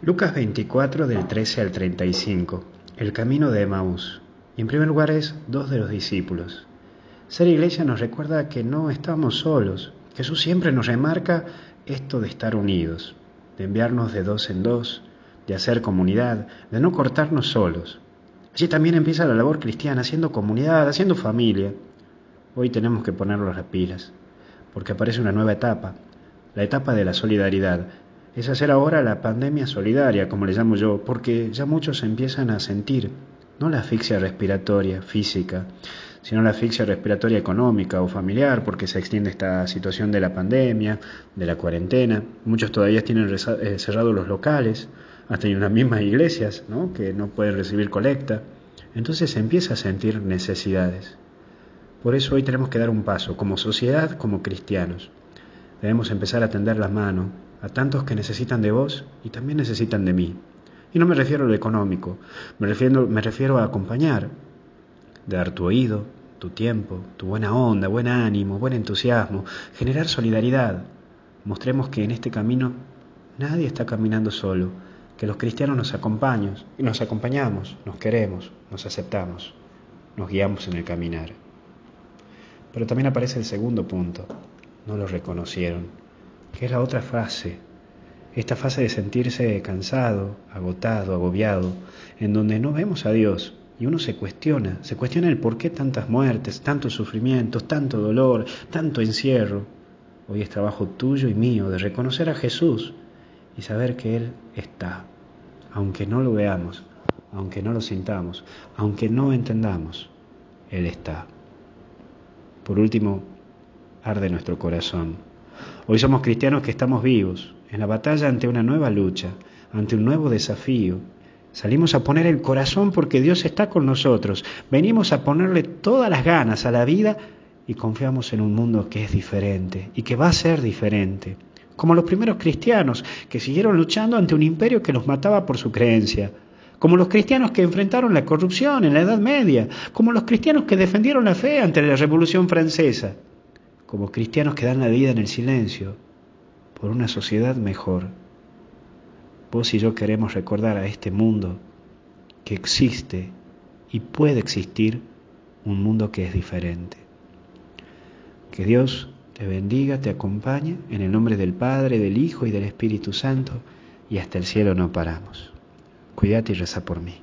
Lucas 24 del 13 al 35. El camino de Emaús. Y en primer lugar es dos de los discípulos. Ser iglesia nos recuerda que no estamos solos. Jesús siempre nos remarca esto de estar unidos, de enviarnos de dos en dos, de hacer comunidad, de no cortarnos solos. Allí también empieza la labor cristiana, haciendo comunidad, haciendo familia. Hoy tenemos que ponernos las pilas, porque aparece una nueva etapa, la etapa de la solidaridad. Es hacer ahora la pandemia solidaria, como le llamo yo, porque ya muchos empiezan a sentir, no la asfixia respiratoria física, sino la asfixia respiratoria económica o familiar, porque se extiende esta situación de la pandemia, de la cuarentena. Muchos todavía tienen eh, cerrados los locales, hasta en las mismas iglesias, ¿no? que no pueden recibir colecta. Entonces se empieza a sentir necesidades. Por eso hoy tenemos que dar un paso, como sociedad, como cristianos. Debemos empezar a tender la mano a tantos que necesitan de vos y también necesitan de mí. Y no me refiero a lo económico, me refiero, me refiero a acompañar, dar tu oído, tu tiempo, tu buena onda, buen ánimo, buen entusiasmo, generar solidaridad. Mostremos que en este camino nadie está caminando solo, que los cristianos nos acompañamos, nos acompañamos, nos queremos, nos aceptamos, nos guiamos en el caminar. Pero también aparece el segundo punto, no lo reconocieron, que es la otra fase, esta fase de sentirse cansado, agotado, agobiado, en donde no vemos a Dios y uno se cuestiona, se cuestiona el por qué tantas muertes, tantos sufrimientos, tanto dolor, tanto encierro. Hoy es trabajo tuyo y mío de reconocer a Jesús y saber que Él está, aunque no lo veamos, aunque no lo sintamos, aunque no entendamos, Él está. Por último, arde nuestro corazón. Hoy somos cristianos que estamos vivos, en la batalla ante una nueva lucha, ante un nuevo desafío. Salimos a poner el corazón porque Dios está con nosotros. Venimos a ponerle todas las ganas a la vida y confiamos en un mundo que es diferente y que va a ser diferente. Como los primeros cristianos que siguieron luchando ante un imperio que los mataba por su creencia. Como los cristianos que enfrentaron la corrupción en la Edad Media. Como los cristianos que defendieron la fe ante la Revolución Francesa como cristianos que dan la vida en el silencio por una sociedad mejor. Vos y yo queremos recordar a este mundo que existe y puede existir un mundo que es diferente. Que Dios te bendiga, te acompañe, en el nombre del Padre, del Hijo y del Espíritu Santo, y hasta el cielo no paramos. Cuídate y reza por mí.